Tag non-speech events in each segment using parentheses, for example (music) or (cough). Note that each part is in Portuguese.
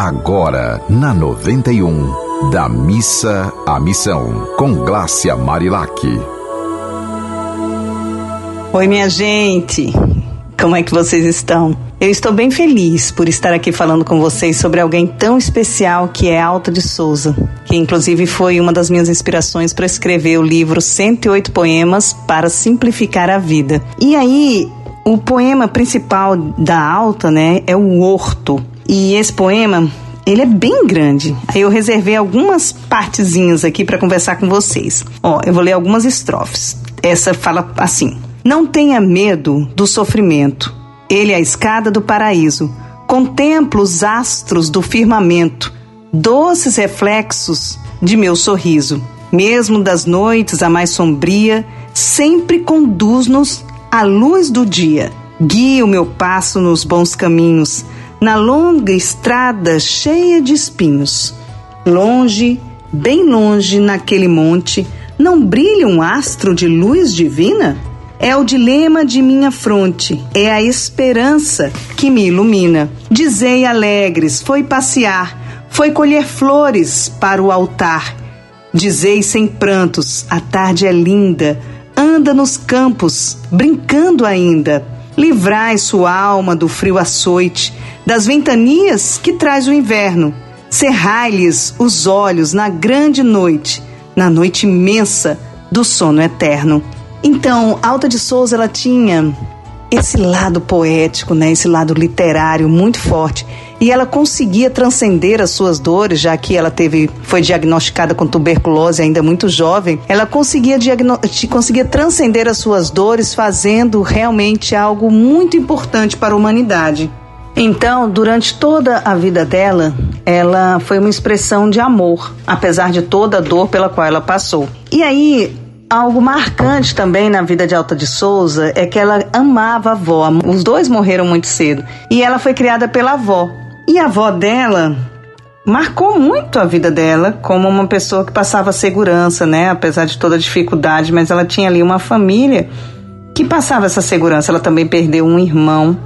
agora na 91, da missa à missão, com Glácia Marilac. Oi, minha gente. Como é que vocês estão? Eu estou bem feliz por estar aqui falando com vocês sobre alguém tão especial que é Alta de Souza, que inclusive foi uma das minhas inspirações para escrever o livro 108 Poemas para Simplificar a Vida. E aí, o poema principal da Alta, né, é o Horto. E esse poema, ele é bem grande. Aí eu reservei algumas partezinhas aqui para conversar com vocês. Ó, eu vou ler algumas estrofes. Essa fala assim: não tenha medo do sofrimento. Ele é a escada do paraíso. Contemplo os astros do firmamento, doces reflexos de meu sorriso. Mesmo das noites a mais sombria, sempre conduz-nos à luz do dia. Guia o meu passo nos bons caminhos, na longa estrada cheia de espinhos. Longe, bem longe naquele monte, não brilha um astro de luz divina? É o dilema de minha fronte, é a esperança que me ilumina. Dizei alegres, foi passear, foi colher flores para o altar. Dizei sem prantos, a tarde é linda, anda nos campos, brincando ainda. Livrai sua alma do frio açoite, das ventanias que traz o inverno. Cerrai-lhes os olhos na grande noite, na noite imensa do sono eterno. Então, Alta de Souza ela tinha esse lado poético, né, esse lado literário muito forte. E ela conseguia transcender as suas dores, já que ela teve foi diagnosticada com tuberculose ainda muito jovem. Ela conseguia conseguia transcender as suas dores fazendo realmente algo muito importante para a humanidade. Então, durante toda a vida dela, ela foi uma expressão de amor, apesar de toda a dor pela qual ela passou. E aí, Algo marcante também na vida de Alta de Souza é que ela amava a avó. Os dois morreram muito cedo. E ela foi criada pela avó. E a avó dela marcou muito a vida dela como uma pessoa que passava segurança, né? Apesar de toda a dificuldade, mas ela tinha ali uma família que passava essa segurança. Ela também perdeu um irmão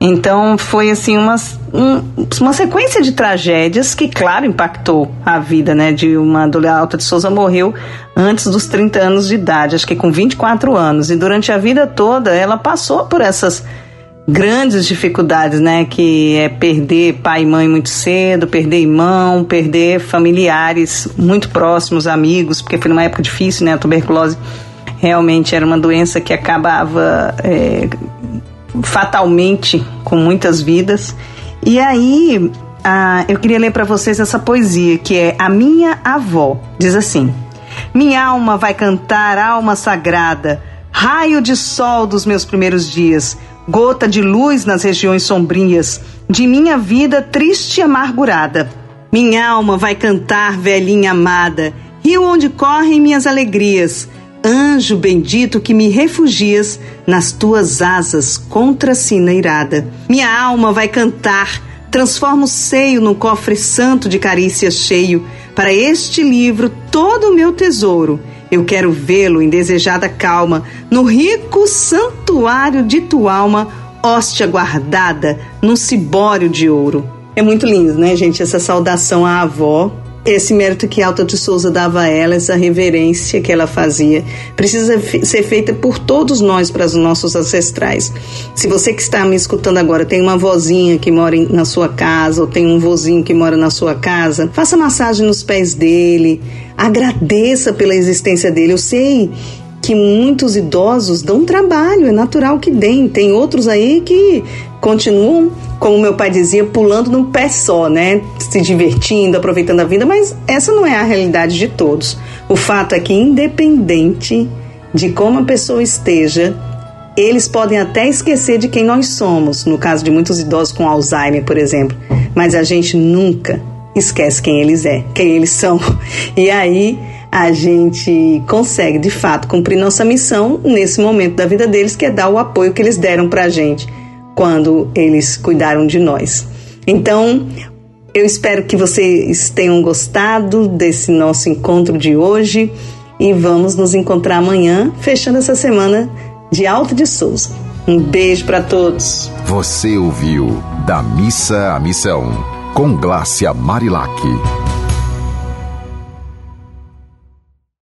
então foi assim uma, um, uma sequência de tragédias que, claro, impactou a vida né, de uma Adolescente Alta de Souza morreu antes dos 30 anos de idade, acho que com 24 anos. E durante a vida toda ela passou por essas grandes dificuldades, né? Que é perder pai e mãe muito cedo, perder irmão, perder familiares muito próximos, amigos, porque foi numa época difícil, né? A tuberculose realmente era uma doença que acabava é, fatalmente com muitas vidas. E aí, ah, eu queria ler para vocês essa poesia que é A Minha Avó. Diz assim: Minha alma vai cantar, alma sagrada, raio de sol dos meus primeiros dias, gota de luz nas regiões sombrias de minha vida triste e amargurada. Minha alma vai cantar, velhinha amada, rio onde correm minhas alegrias Anjo bendito que me refugias nas tuas asas contra a sina irada. Minha alma vai cantar, transforma o seio num cofre santo de carícias cheio. Para este livro, todo o meu tesouro, eu quero vê-lo em desejada calma, no rico santuário de tua alma, hóstia guardada num cibório de ouro. É muito lindo, né, gente? Essa saudação à avó esse mérito que Alta de Souza dava a ela, essa reverência que ela fazia, precisa ser feita por todos nós, para os nossos ancestrais. Se você que está me escutando agora tem uma vozinha que mora na sua casa, ou tem um vozinho que mora na sua casa, faça massagem nos pés dele, agradeça pela existência dele. Eu sei que muitos idosos dão trabalho, é natural que deem. Tem outros aí que continuam, como meu pai dizia, pulando num pé só, né? Se divertindo, aproveitando a vida, mas essa não é a realidade de todos. O fato é que, independente de como a pessoa esteja, eles podem até esquecer de quem nós somos, no caso de muitos idosos com Alzheimer, por exemplo, mas a gente nunca esquece quem eles é, quem eles são. (laughs) E aí a gente consegue de fato cumprir nossa missão nesse momento da vida deles, que é dar o apoio que eles deram pra gente quando eles cuidaram de nós. Então, eu espero que vocês tenham gostado desse nosso encontro de hoje e vamos nos encontrar amanhã, fechando essa semana de Alto de Souza. Um beijo para todos. Você ouviu Da Missa à Missão com Glácia Marilac.